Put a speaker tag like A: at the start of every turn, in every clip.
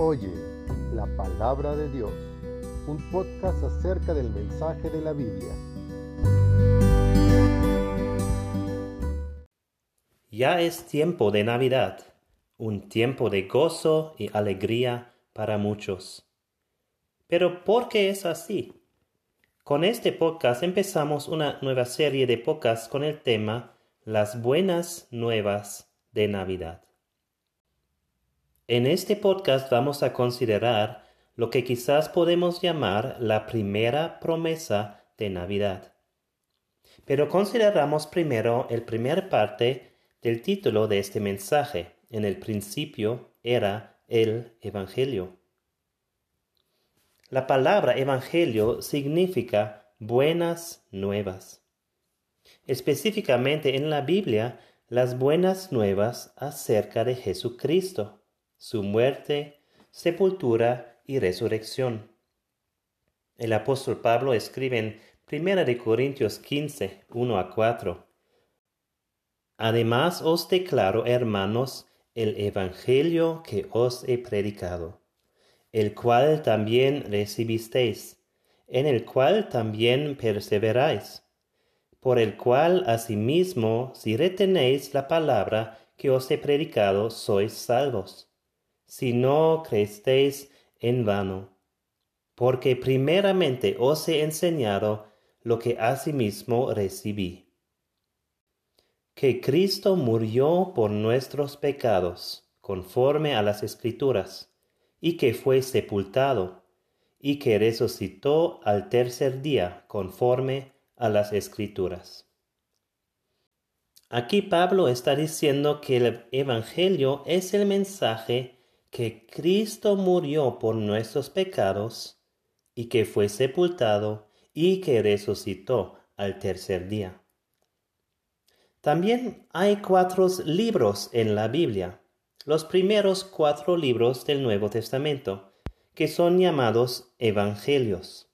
A: Oye la palabra de Dios, un podcast acerca del mensaje de la Biblia.
B: Ya es tiempo de Navidad, un tiempo de gozo y alegría para muchos. Pero ¿por qué es así? Con este podcast empezamos una nueva serie de podcasts con el tema Las buenas nuevas de Navidad. En este podcast vamos a considerar lo que quizás podemos llamar la primera promesa de Navidad. Pero consideramos primero el primer parte del título de este mensaje. En el principio era el Evangelio. La palabra Evangelio significa buenas nuevas. Específicamente en la Biblia, las buenas nuevas acerca de Jesucristo, su muerte, sepultura y resurrección. El apóstol Pablo escribe en 1 Corintios 15, 1 a 4. Además os declaro, hermanos, el Evangelio que os he predicado el cual también recibisteis, en el cual también perseveráis, por el cual asimismo, si retenéis la palabra que os he predicado, sois salvos, si no creestéis en vano. Porque primeramente os he enseñado lo que asimismo recibí. Que Cristo murió por nuestros pecados, conforme a las Escrituras y que fue sepultado, y que resucitó al tercer día conforme a las escrituras. Aquí Pablo está diciendo que el Evangelio es el mensaje que Cristo murió por nuestros pecados y que fue sepultado y que resucitó al tercer día. También hay cuatro libros en la Biblia los primeros cuatro libros del Nuevo Testamento, que son llamados Evangelios.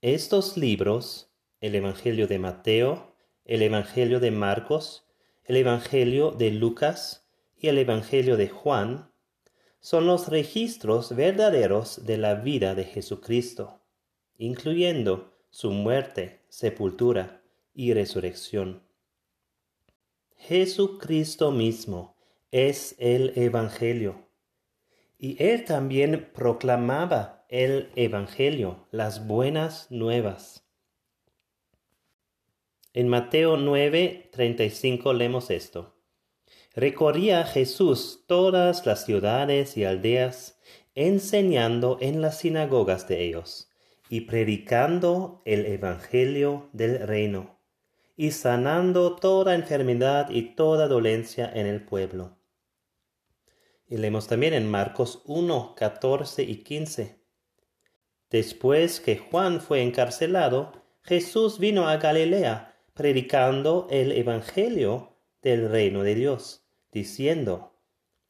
B: Estos libros, el Evangelio de Mateo, el Evangelio de Marcos, el Evangelio de Lucas y el Evangelio de Juan, son los registros verdaderos de la vida de Jesucristo, incluyendo su muerte, sepultura y resurrección. Jesucristo mismo es el Evangelio. Y él también proclamaba el Evangelio, las buenas nuevas. En Mateo 9, 35 leemos esto. Recorría Jesús todas las ciudades y aldeas, enseñando en las sinagogas de ellos y predicando el Evangelio del reino y sanando toda enfermedad y toda dolencia en el pueblo. Y leemos también en Marcos 1, 14 y 15. Después que Juan fue encarcelado, Jesús vino a Galilea predicando el Evangelio del reino de Dios, diciendo,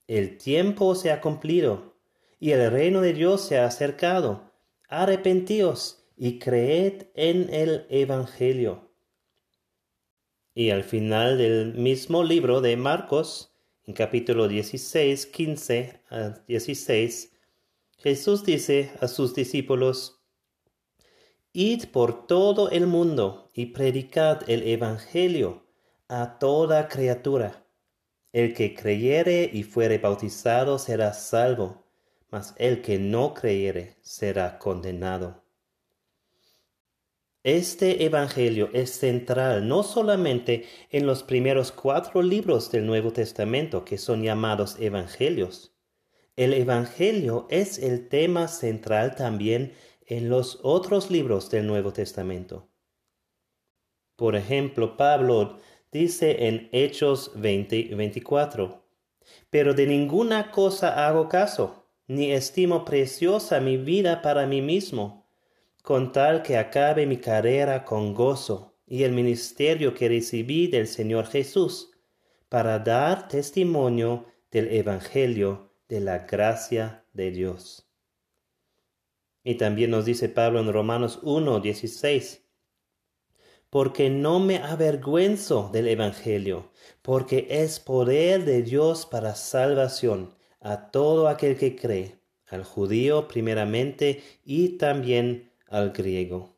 B: El tiempo se ha cumplido y el reino de Dios se ha acercado. Arrepentíos y creed en el Evangelio. Y al final del mismo libro de Marcos, en capítulo 16, 15 a 16, Jesús dice a sus discípulos, Id por todo el mundo y predicad el Evangelio a toda criatura. El que creyere y fuere bautizado será salvo, mas el que no creyere será condenado. Este Evangelio es central no solamente en los primeros cuatro libros del Nuevo Testamento que son llamados Evangelios. El Evangelio es el tema central también en los otros libros del Nuevo Testamento. Por ejemplo, Pablo dice en Hechos 20 24, Pero de ninguna cosa hago caso, ni estimo preciosa mi vida para mí mismo con tal que acabe mi carrera con gozo y el ministerio que recibí del Señor Jesús, para dar testimonio del Evangelio de la gracia de Dios. Y también nos dice Pablo en Romanos 1, 16, porque no me avergüenzo del Evangelio, porque es poder de Dios para salvación a todo aquel que cree, al judío primeramente y también al griego.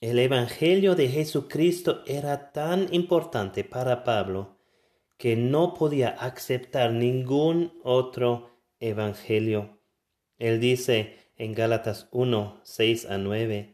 B: El Evangelio de Jesucristo era tan importante para Pablo que no podía aceptar ningún otro Evangelio. Él dice en Gálatas 1, 6 a 9,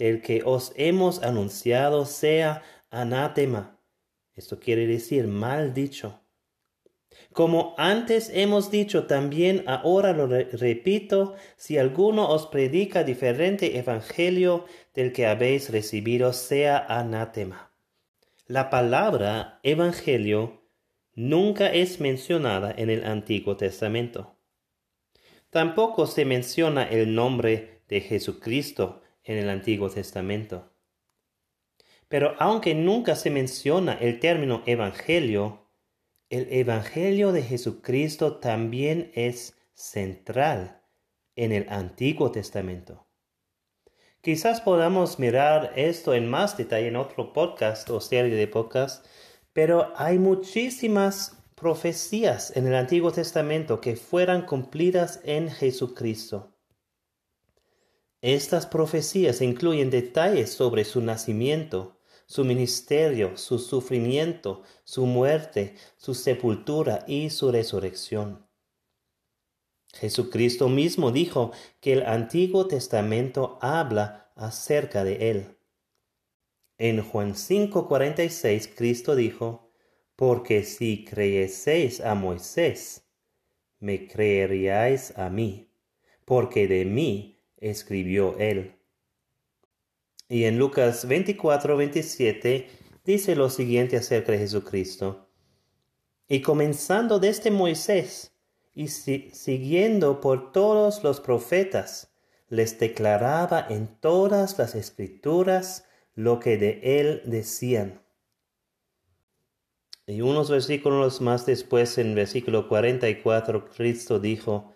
B: del que os hemos anunciado, sea anátema. Esto quiere decir mal dicho. Como antes hemos dicho también, ahora lo repito, si alguno os predica diferente evangelio del que habéis recibido, sea anátema. La palabra evangelio nunca es mencionada en el Antiguo Testamento. Tampoco se menciona el nombre de Jesucristo en el Antiguo Testamento. Pero aunque nunca se menciona el término evangelio, el Evangelio de Jesucristo también es central en el Antiguo Testamento. Quizás podamos mirar esto en más detalle en otro podcast o serie de podcasts, pero hay muchísimas profecías en el Antiguo Testamento que fueran cumplidas en Jesucristo. Estas profecías incluyen detalles sobre su nacimiento, su ministerio, su sufrimiento, su muerte, su sepultura y su resurrección. Jesucristo mismo dijo que el Antiguo Testamento habla acerca de él. En Juan 5:46 Cristo dijo, Porque si creyeseis a Moisés, me creeríais a mí, porque de mí escribió él. Y en Lucas 24, 27 dice lo siguiente acerca de Jesucristo. Y comenzando desde Moisés y siguiendo por todos los profetas, les declaraba en todas las escrituras lo que de él decían. Y unos versículos más después, en versículo 44, Cristo dijo,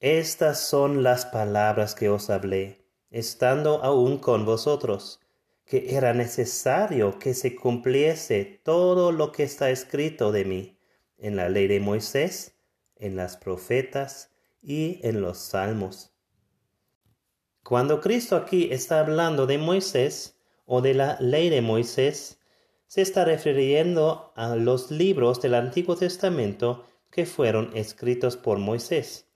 B: Estas son las palabras que os hablé estando aún con vosotros, que era necesario que se cumpliese todo lo que está escrito de mí en la ley de Moisés, en las profetas y en los salmos. Cuando Cristo aquí está hablando de Moisés o de la ley de Moisés, se está refiriendo a los libros del Antiguo Testamento que fueron escritos por Moisés,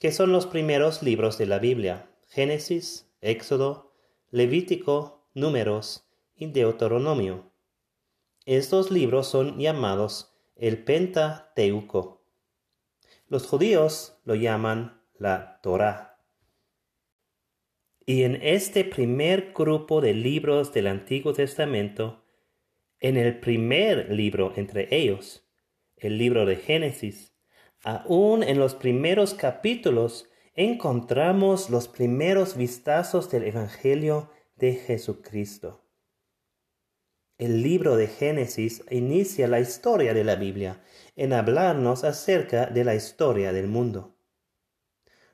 B: que son los primeros libros de la Biblia. Génesis, Éxodo, Levítico, Números y Deuteronomio. Estos libros son llamados el Pentateuco. Los judíos lo llaman la Torá. Y en este primer grupo de libros del Antiguo Testamento, en el primer libro entre ellos, el libro de Génesis, aún en los primeros capítulos encontramos los primeros vistazos del Evangelio de Jesucristo. El libro de Génesis inicia la historia de la Biblia en hablarnos acerca de la historia del mundo.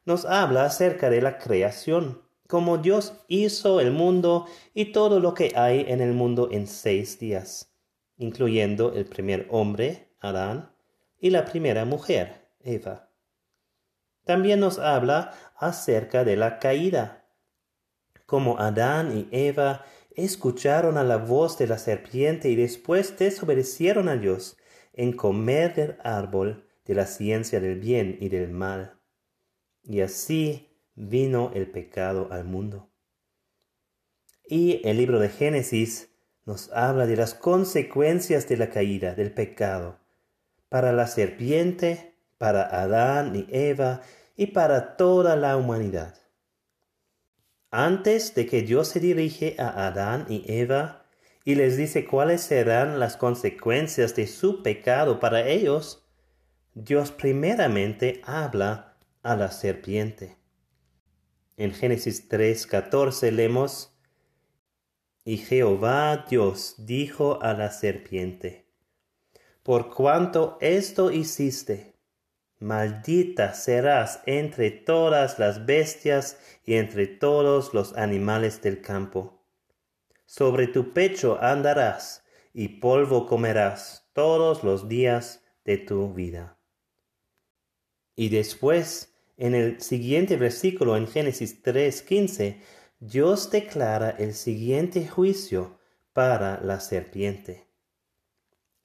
B: Nos habla acerca de la creación, como Dios hizo el mundo y todo lo que hay en el mundo en seis días, incluyendo el primer hombre, Adán, y la primera mujer, Eva. También nos habla acerca de la caída. Como Adán y Eva escucharon a la voz de la serpiente y después desobedecieron a Dios en comer del árbol de la ciencia del bien y del mal. Y así vino el pecado al mundo. Y el libro de Génesis nos habla de las consecuencias de la caída, del pecado, para la serpiente, para Adán y Eva y para toda la humanidad. Antes de que Dios se dirige a Adán y Eva y les dice cuáles serán las consecuencias de su pecado para ellos, Dios primeramente habla a la serpiente. En Génesis 3:14 leemos, Y Jehová Dios dijo a la serpiente, Por cuanto esto hiciste, maldita serás entre todas las bestias y entre todos los animales del campo. Sobre tu pecho andarás y polvo comerás todos los días de tu vida. Y después, en el siguiente versículo en Génesis 3:15, Dios declara el siguiente juicio para la serpiente.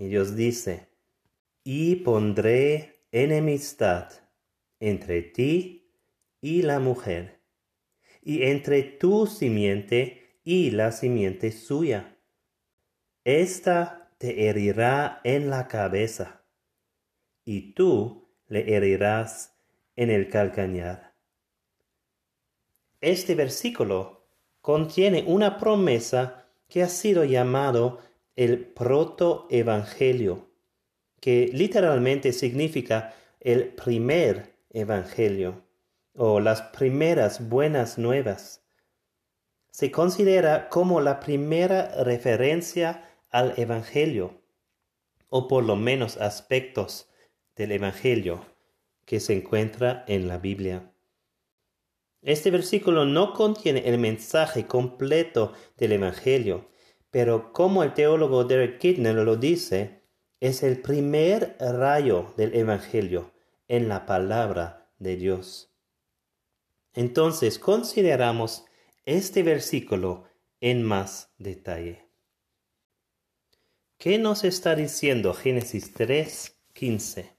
B: Y Dios dice, y pondré enemistad entre ti y la mujer, y entre tu simiente y la simiente suya. Esta te herirá en la cabeza, y tú le herirás en el calcañar. Este versículo contiene una promesa que ha sido llamado el protoevangelio que literalmente significa el primer evangelio o las primeras buenas nuevas. Se considera como la primera referencia al evangelio, o por lo menos aspectos del evangelio que se encuentra en la Biblia. Este versículo no contiene el mensaje completo del evangelio, pero como el teólogo Derek Kidner lo dice, es el primer rayo del Evangelio en la palabra de Dios. Entonces consideramos este versículo en más detalle. ¿Qué nos está diciendo Génesis 3, 15?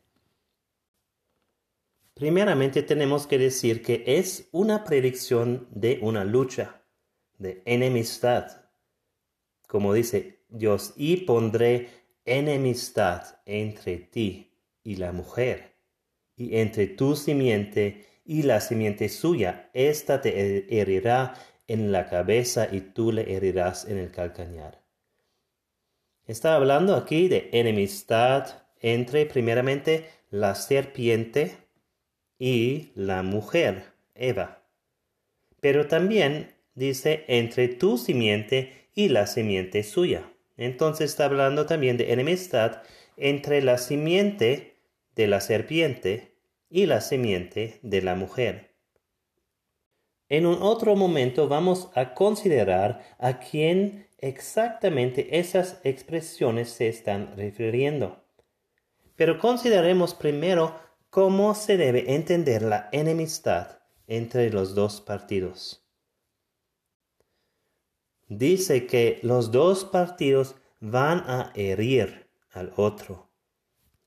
B: Primeramente tenemos que decir que es una predicción de una lucha, de enemistad. Como dice Dios, y pondré enemistad entre ti y la mujer, y entre tu simiente y la simiente suya. Esta te herirá en la cabeza y tú le herirás en el calcañar. Está hablando aquí de enemistad entre primeramente la serpiente y la mujer, Eva. Pero también dice entre tu simiente y la simiente suya. Entonces está hablando también de enemistad entre la simiente de la serpiente y la simiente de la mujer. En un otro momento vamos a considerar a quién exactamente esas expresiones se están refiriendo. Pero consideremos primero cómo se debe entender la enemistad entre los dos partidos dice que los dos partidos van a herir al otro.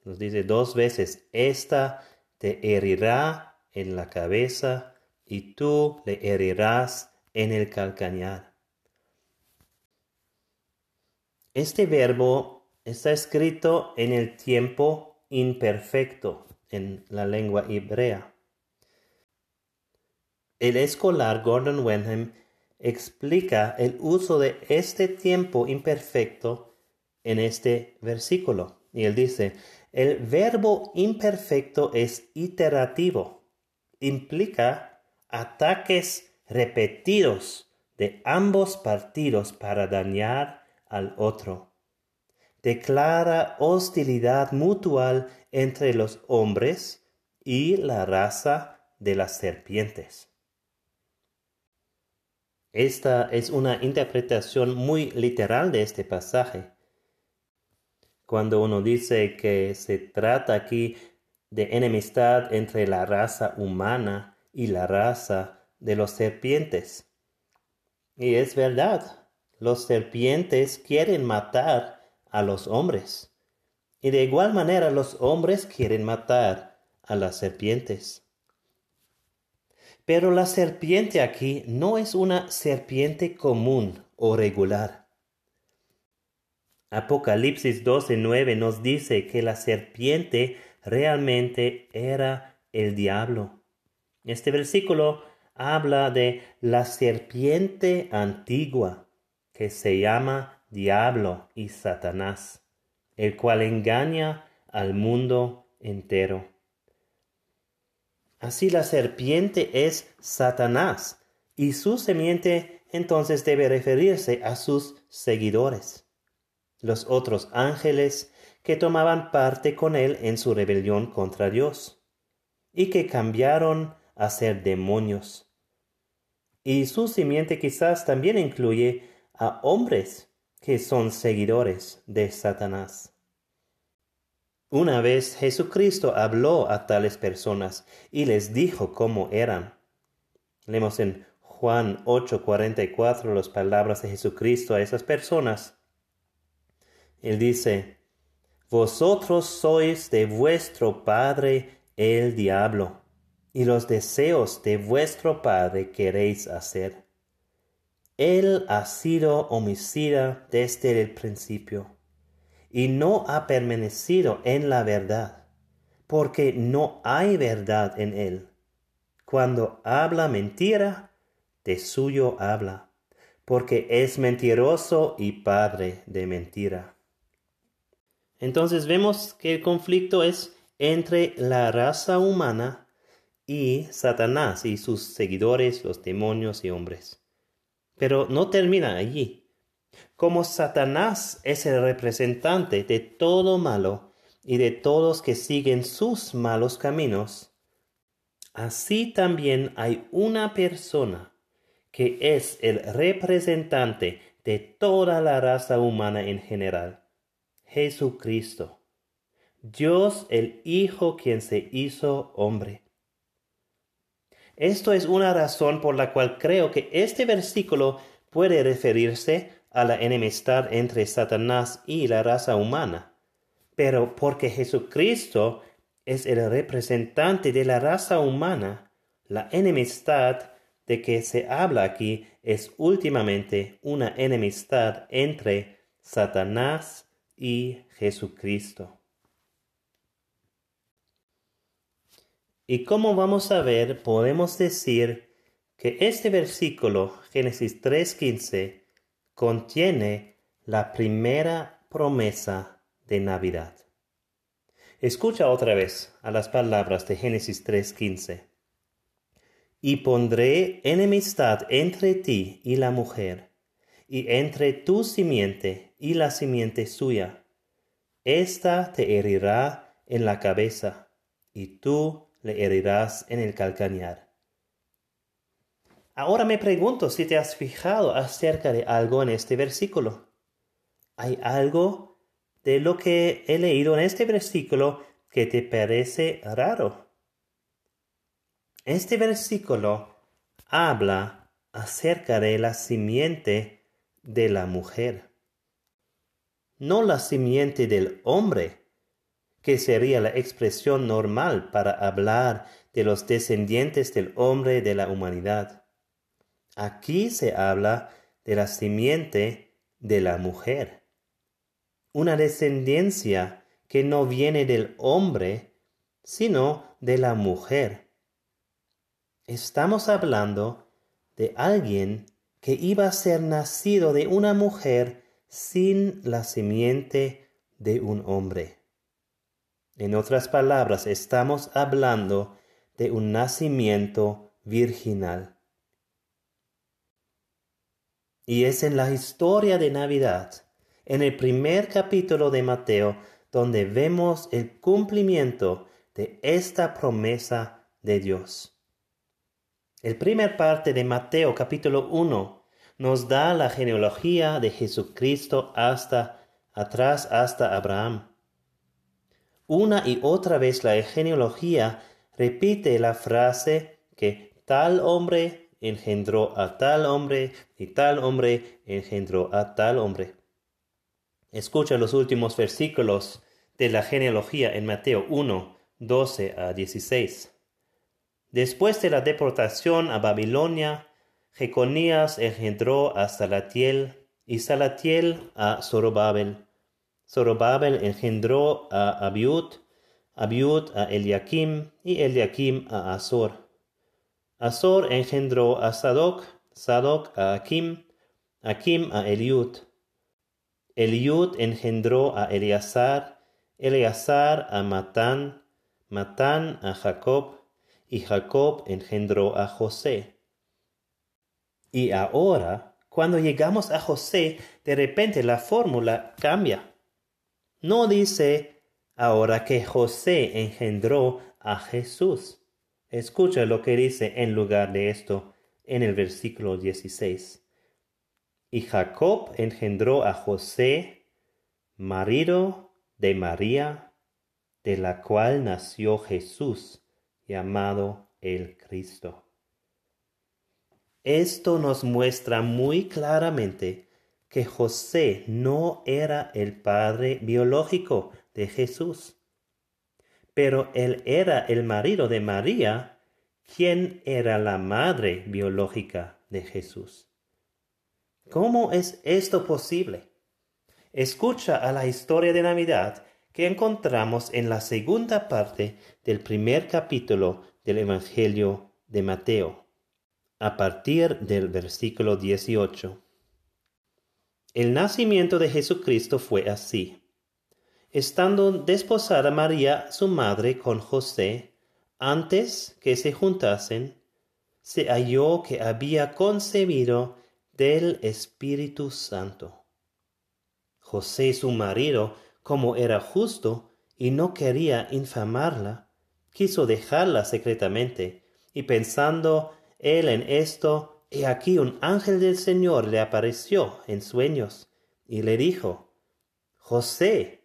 B: Nos dice dos veces, esta te herirá en la cabeza y tú le herirás en el calcañar. Este verbo está escrito en el tiempo imperfecto en la lengua hebrea. El escolar Gordon Wenham explica el uso de este tiempo imperfecto en este versículo. Y él dice, el verbo imperfecto es iterativo, implica ataques repetidos de ambos partidos para dañar al otro. Declara hostilidad mutual entre los hombres y la raza de las serpientes. Esta es una interpretación muy literal de este pasaje. Cuando uno dice que se trata aquí de enemistad entre la raza humana y la raza de los serpientes. Y es verdad, los serpientes quieren matar a los hombres. Y de igual manera los hombres quieren matar a las serpientes. Pero la serpiente aquí no es una serpiente común o regular. Apocalipsis 12:9 nos dice que la serpiente realmente era el diablo. Este versículo habla de la serpiente antigua que se llama diablo y Satanás, el cual engaña al mundo entero. Así la serpiente es Satanás, y su semiente entonces debe referirse a sus seguidores, los otros ángeles que tomaban parte con él en su rebelión contra Dios, y que cambiaron a ser demonios. Y su simiente quizás también incluye a hombres que son seguidores de Satanás. Una vez Jesucristo habló a tales personas y les dijo cómo eran. Leemos en Juan 8:44 las palabras de Jesucristo a esas personas. Él dice, Vosotros sois de vuestro padre el diablo, y los deseos de vuestro padre queréis hacer. Él ha sido homicida desde el principio y no ha permanecido en la verdad, porque no hay verdad en él. Cuando habla mentira, de suyo habla, porque es mentiroso y padre de mentira. Entonces vemos que el conflicto es entre la raza humana y Satanás y sus seguidores, los demonios y hombres. Pero no termina allí. Como Satanás es el representante de todo malo y de todos que siguen sus malos caminos, así también hay una persona que es el representante de toda la raza humana en general, Jesucristo, Dios el Hijo quien se hizo hombre. Esto es una razón por la cual creo que este versículo puede referirse a la enemistad entre Satanás y la raza humana, pero porque Jesucristo es el representante de la raza humana, la enemistad de que se habla aquí es últimamente una enemistad entre Satanás y Jesucristo. Y como vamos a ver, podemos decir que este versículo, Génesis 3.15, contiene la primera promesa de Navidad. Escucha otra vez a las palabras de Génesis 3:15. Y pondré enemistad entre ti y la mujer, y entre tu simiente y la simiente suya. Esta te herirá en la cabeza, y tú le herirás en el calcañar. Ahora me pregunto si te has fijado acerca de algo en este versículo. ¿Hay algo de lo que he leído en este versículo que te parece raro? Este versículo habla acerca de la simiente de la mujer, no la simiente del hombre, que sería la expresión normal para hablar de los descendientes del hombre de la humanidad. Aquí se habla de la simiente de la mujer, una descendencia que no viene del hombre, sino de la mujer. Estamos hablando de alguien que iba a ser nacido de una mujer sin la simiente de un hombre. En otras palabras, estamos hablando de un nacimiento virginal. Y es en la historia de Navidad, en el primer capítulo de Mateo, donde vemos el cumplimiento de esta promesa de Dios. El primer parte de Mateo capítulo 1 nos da la genealogía de Jesucristo hasta atrás hasta Abraham. Una y otra vez la genealogía repite la frase que tal hombre engendró a tal hombre y tal hombre engendró a tal hombre. Escucha los últimos versículos de la genealogía en Mateo 1, 12 a 16. Después de la deportación a Babilonia, Jeconías engendró a Salatiel y Salatiel a Zorobabel. Zorobabel engendró a Abiud, Abiud a Eliakim y Eliakim a Azor. Azor engendró a Sadoc, Sadoc a Akim, Akim a Eliud. Eliud engendró a Eleazar, Eleazar a Matán, Matán a Jacob, y Jacob engendró a José. Y ahora, cuando llegamos a José, de repente la fórmula cambia. No dice ahora que José engendró a Jesús. Escucha lo que dice en lugar de esto en el versículo 16. Y Jacob engendró a José, marido de María, de la cual nació Jesús, llamado el Cristo. Esto nos muestra muy claramente que José no era el padre biológico de Jesús, pero él era el marido de María, quien era la madre biológica de Jesús. ¿Cómo es esto posible? Escucha a la historia de Navidad que encontramos en la segunda parte del primer capítulo del Evangelio de Mateo, a partir del versículo 18. El nacimiento de Jesucristo fue así. Estando desposada María, su madre, con José, antes que se juntasen, se halló que había concebido del Espíritu Santo. José, su marido, como era justo y no quería infamarla, quiso dejarla secretamente, y pensando él en esto, he aquí un ángel del Señor le apareció en sueños, y le dijo, José,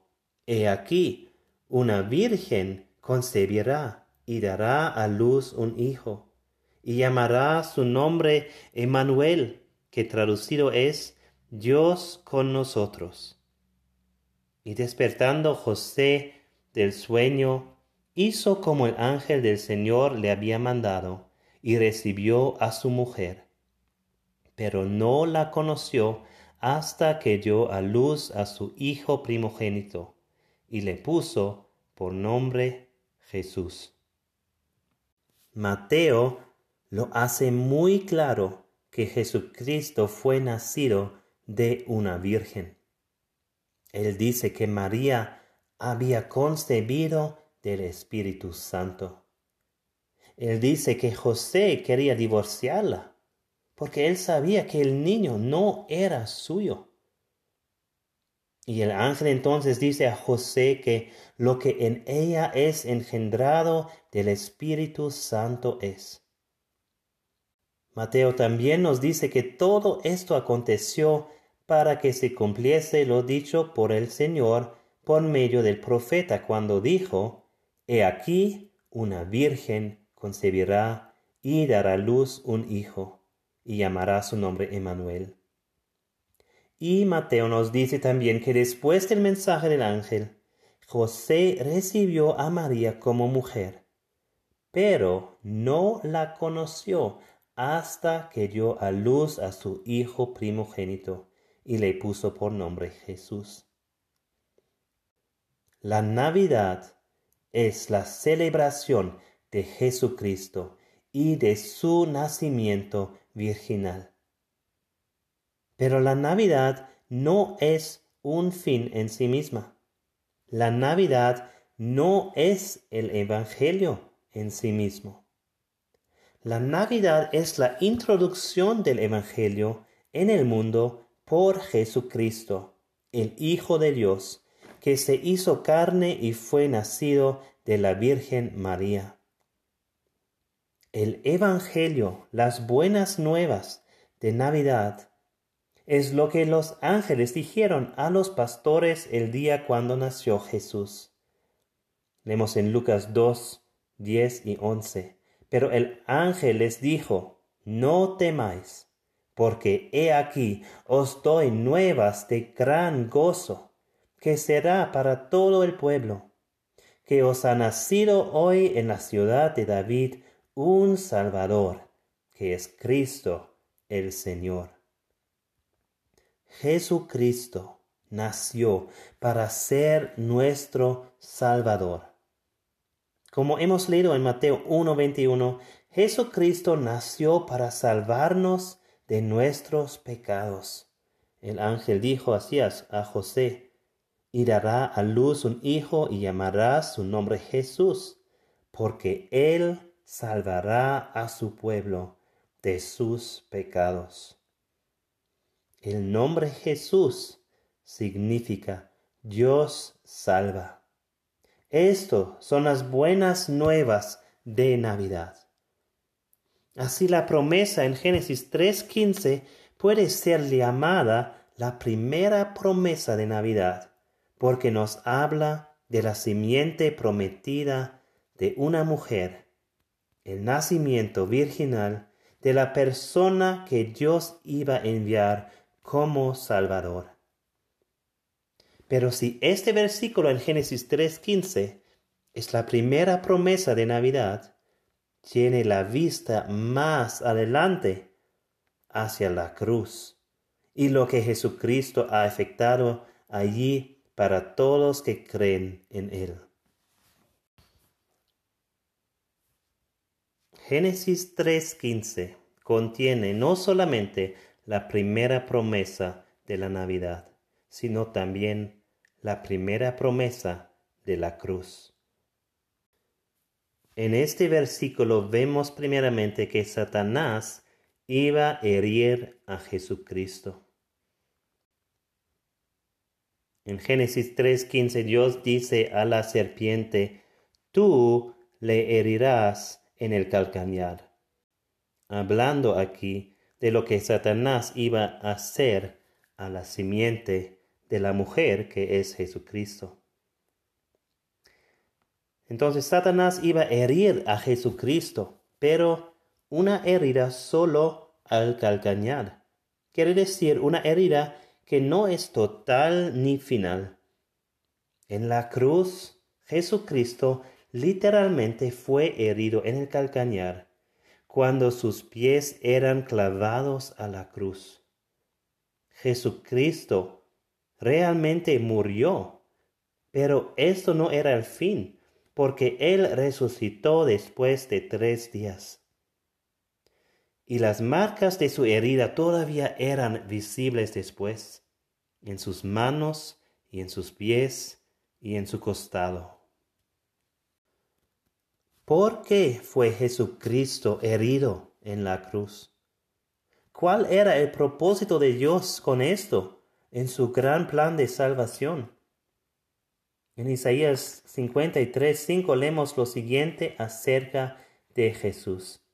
B: He aquí, una virgen concebirá y dará a luz un hijo, y llamará su nombre Emmanuel, que traducido es Dios con nosotros. Y despertando José del sueño, hizo como el ángel del Señor le había mandado, y recibió a su mujer. Pero no la conoció hasta que dio a luz a su hijo primogénito, y le puso por nombre Jesús. Mateo lo hace muy claro que Jesucristo fue nacido de una virgen. Él dice que María había concebido del Espíritu Santo. Él dice que José quería divorciarla porque él sabía que el niño no era suyo. Y el ángel entonces dice a José que lo que en ella es engendrado del Espíritu Santo es. Mateo también nos dice que todo esto aconteció para que se cumpliese lo dicho por el Señor por medio del profeta cuando dijo, He aquí una virgen concebirá y dará luz un hijo, y llamará su nombre Emmanuel. Y Mateo nos dice también que después del mensaje del ángel, José recibió a María como mujer, pero no la conoció hasta que dio a luz a su hijo primogénito y le puso por nombre Jesús. La Navidad es la celebración de Jesucristo y de su nacimiento virginal. Pero la Navidad no es un fin en sí misma. La Navidad no es el Evangelio en sí mismo. La Navidad es la introducción del Evangelio en el mundo por Jesucristo, el Hijo de Dios, que se hizo carne y fue nacido de la Virgen María. El Evangelio, las buenas nuevas de Navidad, es lo que los ángeles dijeron a los pastores el día cuando nació Jesús. Leemos en Lucas 2, 10 y 11. Pero el ángel les dijo, no temáis porque he aquí os doy nuevas de gran gozo, que será para todo el pueblo, que os ha nacido hoy en la ciudad de David un Salvador, que es Cristo el Señor. Jesucristo nació para ser nuestro Salvador. Como hemos leído en Mateo 1:21, Jesucristo nació para salvarnos de nuestros pecados. El ángel dijo así a José, y dará a luz un hijo y llamará su nombre Jesús, porque él salvará a su pueblo de sus pecados. El nombre Jesús significa Dios salva. Esto son las buenas nuevas de Navidad. Así la promesa en Génesis 3.15 puede ser llamada la primera promesa de Navidad, porque nos habla de la simiente prometida de una mujer, el nacimiento virginal de la persona que Dios iba a enviar como Salvador. Pero si este versículo en Génesis 3.15 es la primera promesa de Navidad, tiene la vista más adelante hacia la cruz y lo que Jesucristo ha efectuado allí para todos que creen en Él. Génesis 3.15 contiene no solamente la primera promesa de la Navidad, sino también la primera promesa de la cruz. En este versículo vemos primeramente que Satanás iba a herir a Jesucristo. En Génesis 3:15 Dios dice a la serpiente, tú le herirás en el calcañar. Hablando aquí de lo que Satanás iba a hacer a la simiente de la mujer que es Jesucristo. Entonces Satanás iba a herir a Jesucristo, pero una herida solo al calcañar. Quiere decir una herida que no es total ni final. En la cruz, Jesucristo literalmente fue herido en el calcañar cuando sus pies eran clavados a la cruz. Jesucristo realmente murió, pero esto no era el fin, porque Él resucitó después de tres días. Y las marcas de su herida todavía eran visibles después, en sus manos y en sus pies y en su costado. ¿Por qué fue Jesucristo herido en la cruz? ¿Cuál era el propósito de Dios con esto en su gran plan de salvación? En Isaías 53, 5 leemos lo siguiente acerca de Jesús.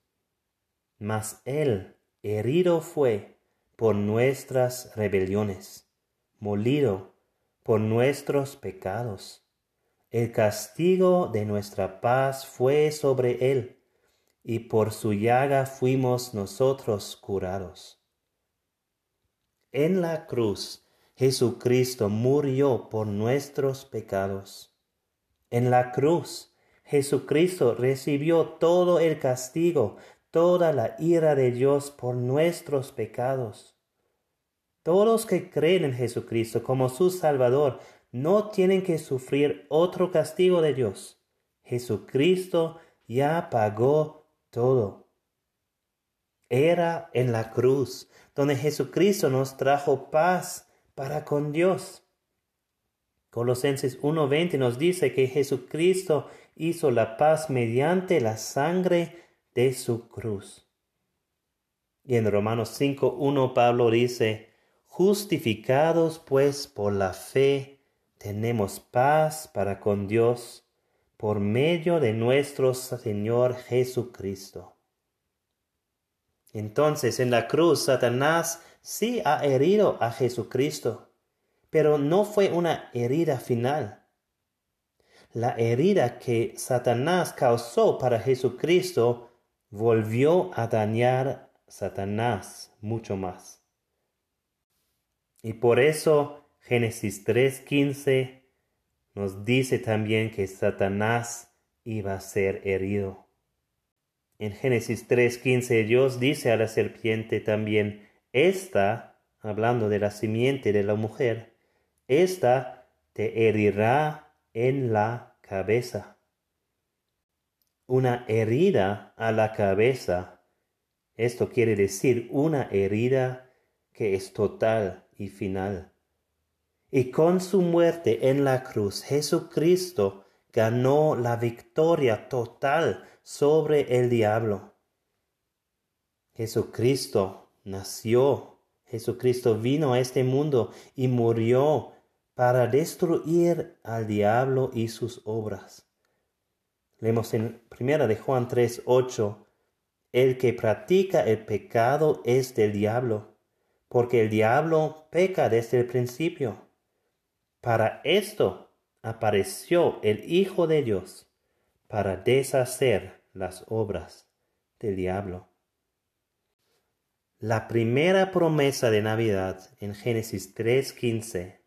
B: Mas Él herido fue por nuestras rebeliones, molido por nuestros pecados el castigo de nuestra paz fue sobre él, y por su llaga fuimos nosotros curados. En la cruz, Jesucristo murió por nuestros pecados. En la cruz, Jesucristo recibió todo el castigo, toda la ira de Dios por nuestros pecados. Todos que creen en Jesucristo como su Salvador no tienen que sufrir otro castigo de Dios. Jesucristo ya pagó todo. Era en la cruz donde Jesucristo nos trajo paz para con Dios. Colosenses 1:20 nos dice que Jesucristo hizo la paz mediante la sangre de su cruz. Y en Romanos 5:1 Pablo dice, justificados pues por la fe, tenemos paz para con Dios por medio de nuestro Señor Jesucristo. Entonces en la cruz Satanás sí ha herido a Jesucristo, pero no fue una herida final. La herida que Satanás causó para Jesucristo volvió a dañar a Satanás mucho más. Y por eso Génesis 3:15 nos dice también que Satanás iba a ser herido. En Génesis 3:15 Dios dice a la serpiente también, esta, hablando de la simiente de la mujer, esta te herirá en la cabeza. Una herida a la cabeza. Esto quiere decir una herida que es total y final. Y con su muerte en la cruz, Jesucristo ganó la victoria total sobre el diablo. Jesucristo nació, Jesucristo vino a este mundo y murió para destruir al diablo y sus obras. Leemos en primera de Juan 3, 8, el que practica el pecado es del diablo, porque el diablo peca desde el principio. Para esto apareció el Hijo de Dios, para deshacer las obras del diablo. La primera promesa de Navidad en Génesis 3.15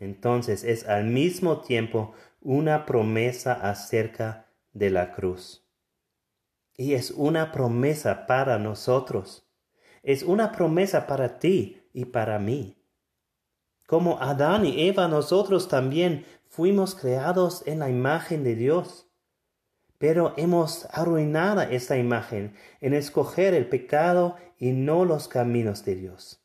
B: entonces es al mismo tiempo una promesa acerca de la cruz. Y es una promesa para nosotros. Es una promesa para ti y para mí. Como Adán y Eva, nosotros también fuimos creados en la imagen de Dios. Pero hemos arruinado esa imagen en escoger el pecado y no los caminos de Dios.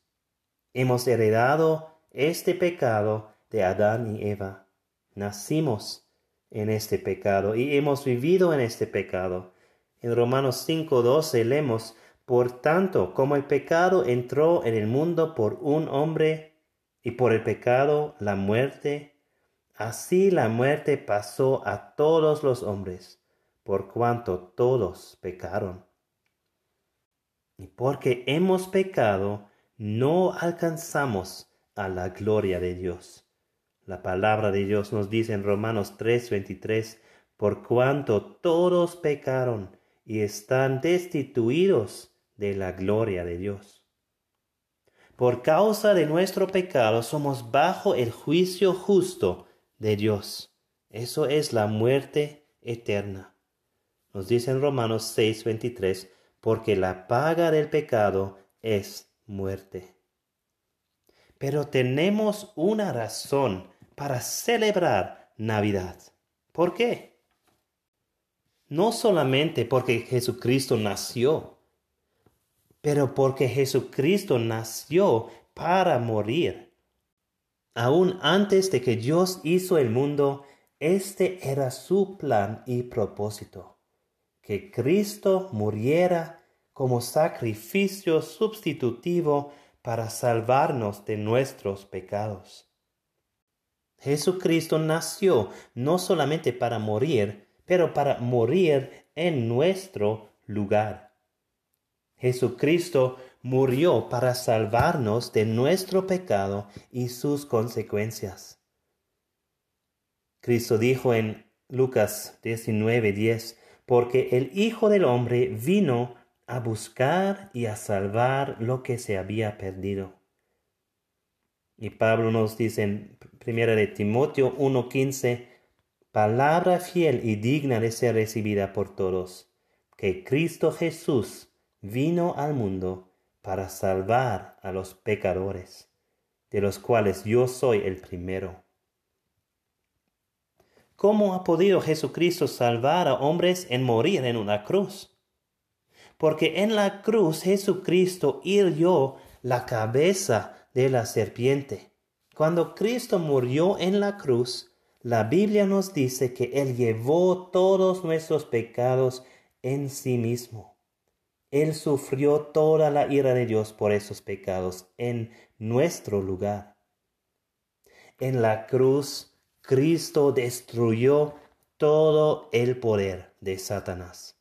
B: Hemos heredado este pecado de Adán y Eva. Nacimos en este pecado y hemos vivido en este pecado. En Romanos 5:12 leemos, Por tanto, como el pecado entró en el mundo por un hombre, y por el pecado la muerte, así la muerte pasó a todos los hombres, por cuanto todos pecaron. Y porque hemos pecado, no alcanzamos a la gloria de Dios. La palabra de Dios nos dice en Romanos 3:23, por cuanto todos pecaron y están destituidos de la gloria de Dios. Por causa de nuestro pecado somos bajo el juicio justo de Dios. Eso es la muerte eterna. Nos dice en Romanos 6:23, porque la paga del pecado es muerte. Pero tenemos una razón para celebrar Navidad. ¿Por qué? No solamente porque Jesucristo nació, pero porque Jesucristo nació para morir. Aún antes de que Dios hizo el mundo, este era su plan y propósito, que Cristo muriera como sacrificio sustitutivo para salvarnos de nuestros pecados. Jesucristo nació no solamente para morir, pero para morir en nuestro lugar. Jesucristo murió para salvarnos de nuestro pecado y sus consecuencias. Cristo dijo en Lucas 19:10, porque el Hijo del Hombre vino a buscar y a salvar lo que se había perdido. Y Pablo nos dice en 1 de Timoteo 1:15, palabra fiel y digna de ser recibida por todos, que Cristo Jesús vino al mundo para salvar a los pecadores, de los cuales yo soy el primero. ¿Cómo ha podido Jesucristo salvar a hombres en morir en una cruz? Porque en la cruz Jesucristo hirió la cabeza de la serpiente. Cuando Cristo murió en la cruz, la Biblia nos dice que Él llevó todos nuestros pecados en sí mismo. Él sufrió toda la ira de Dios por esos pecados en nuestro lugar. En la cruz, Cristo destruyó todo el poder de Satanás.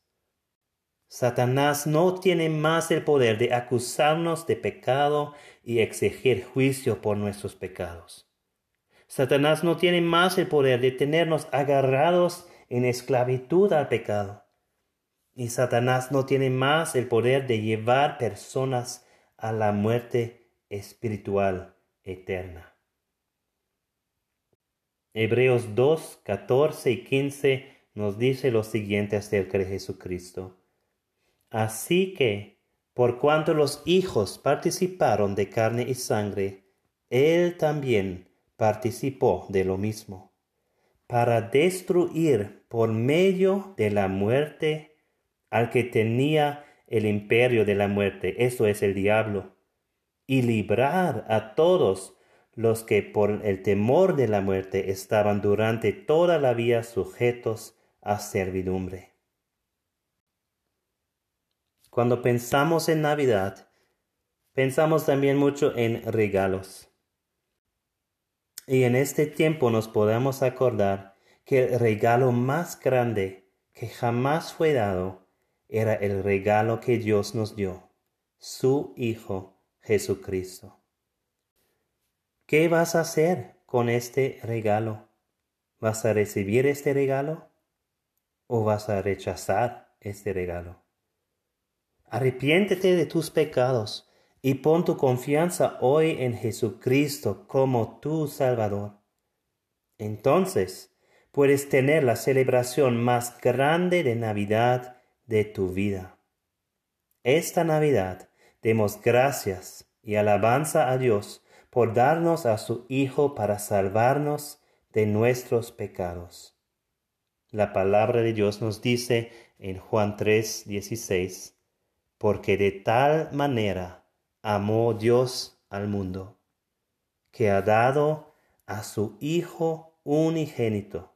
B: Satanás no tiene más el poder de acusarnos de pecado y exigir juicio por nuestros pecados. Satanás no tiene más el poder de tenernos agarrados en esclavitud al pecado. Y Satanás no tiene más el poder de llevar personas a la muerte espiritual eterna. Hebreos 2, 14 y 15 nos dice lo siguiente acerca de Jesucristo. Así que, por cuanto los hijos participaron de carne y sangre, Él también participó de lo mismo, para destruir por medio de la muerte al que tenía el imperio de la muerte, eso es el diablo, y librar a todos los que por el temor de la muerte estaban durante toda la vida sujetos a servidumbre. Cuando pensamos en Navidad, pensamos también mucho en regalos. Y en este tiempo nos podemos acordar que el regalo más grande que jamás fue dado era el regalo que Dios nos dio, su Hijo Jesucristo. ¿Qué vas a hacer con este regalo? ¿Vas a recibir este regalo o vas a rechazar este regalo? Arrepiéntete de tus pecados y pon tu confianza hoy en Jesucristo como tu Salvador. Entonces puedes tener la celebración más grande de Navidad de tu vida. Esta Navidad demos gracias y alabanza a Dios por darnos a su Hijo para salvarnos de nuestros pecados. La palabra de Dios nos dice en Juan 3, 16, porque de tal manera amó Dios al mundo, que ha dado a su Hijo unigénito,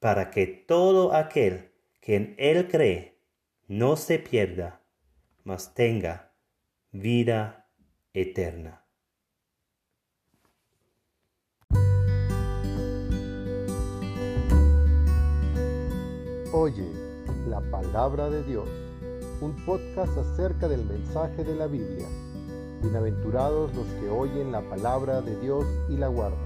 B: para que todo aquel que en Él cree no se pierda, mas tenga vida eterna.
A: Oye la palabra de Dios un podcast acerca del mensaje de la Biblia. Bienaventurados los que oyen la palabra de Dios y la guardan.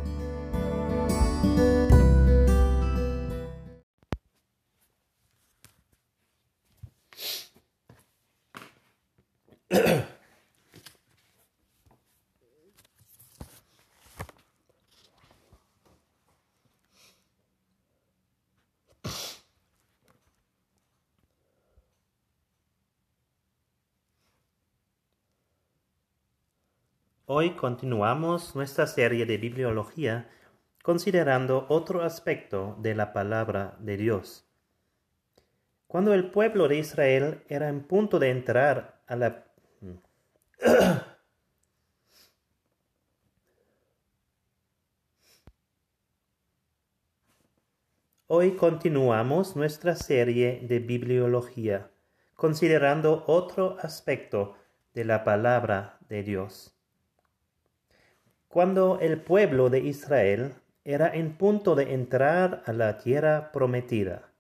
B: Hoy continuamos nuestra serie de bibliología considerando otro aspecto de la palabra de Dios. Cuando el pueblo de Israel era en punto de entrar a la... Hoy continuamos nuestra serie de bibliología, considerando otro aspecto de la palabra de Dios. Cuando el pueblo de Israel era en punto de entrar a la tierra prometida,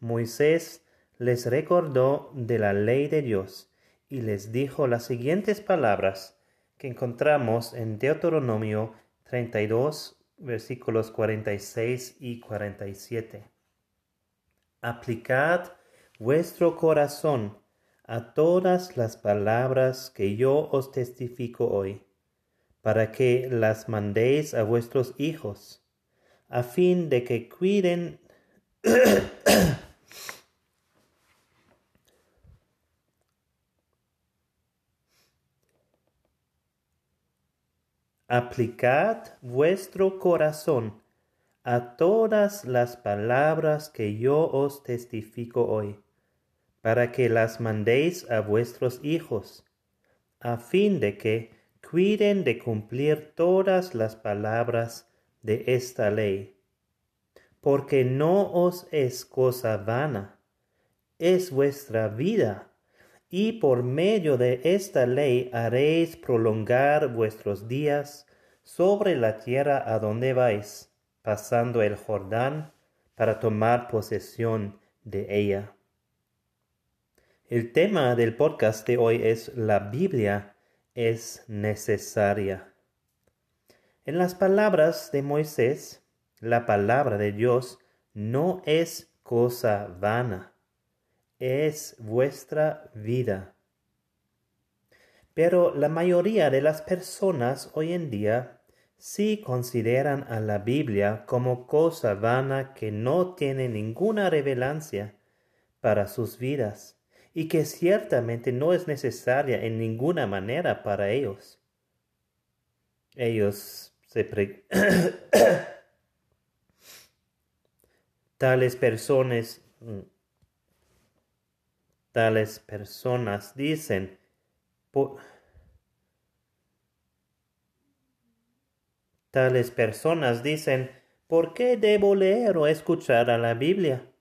B: Moisés les recordó de la ley de Dios y les dijo las siguientes palabras que encontramos en Deuteronomio 32, versículos 46 y 47. Aplicad vuestro corazón a todas las palabras que yo os testifico hoy para que las mandéis a vuestros hijos, a fin de que cuiden Aplicad vuestro corazón a todas las palabras que yo os testifico hoy, para que las mandéis a vuestros hijos, a fin de que cuiden de cumplir todas las palabras de esta ley, porque no os es cosa vana, es vuestra vida, y por medio de esta ley haréis prolongar vuestros días sobre la tierra a donde vais, pasando el Jordán para tomar posesión de ella. El tema del podcast de hoy es la Biblia es necesaria. En las palabras de Moisés, la palabra de Dios no es cosa vana, es vuestra vida. Pero la mayoría de las personas hoy en día si consideran a la Biblia como cosa vana que no tiene ninguna relevancia para sus vidas y que ciertamente no es necesaria en ninguna manera para ellos. Ellos se tales personas tales personas dicen Tales personas dicen, ¿por qué debo leer o escuchar a la Biblia?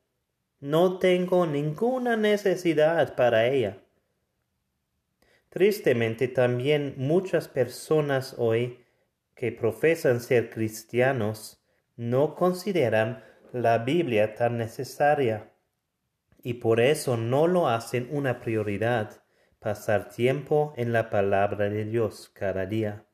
B: No tengo ninguna necesidad para ella. Tristemente también muchas personas hoy que profesan ser cristianos no consideran la Biblia tan necesaria y por eso no lo hacen una prioridad pasar tiempo en la palabra de Dios cada día.